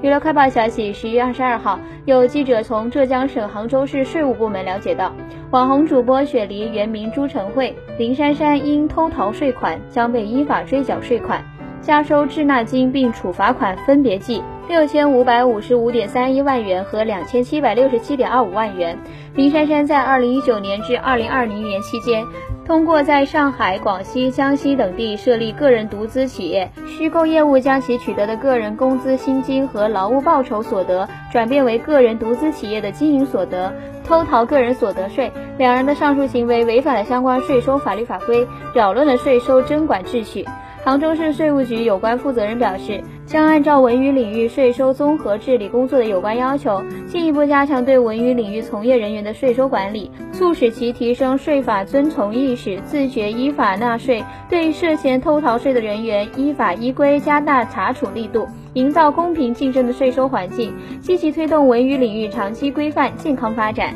娱乐快报消息，十一月二十二号，有记者从浙江省杭州市税务部门了解到，网红主播雪梨原名朱晨慧、林珊珊因偷逃税款将被依法追缴税款、加收滞纳金，并处罚款分别计六千五百五十五点三一万元和两千七百六十七点二五万元。林珊珊在二零一九年至二零二零年期间。通过在上海、广西、江西等地设立个人独资企业，虚构业务将其取得的个人工资薪金和劳务报酬所得转变为个人独资企业的经营所得，偷逃个人所得税。两人的上述行为违反了相关税收法律法规，扰乱了税收征管秩序。杭州市税务局有关负责人表示，将按照文娱领域税收综合治理工作的有关要求，进一步加强对文娱领域从业人员的税收管理，促使其提升税法遵从意识，自觉依法纳税；对涉嫌偷逃税的人员，依法依规加大查处力度，营造公平竞争的税收环境，积极推动文娱领域长期规范健康发展。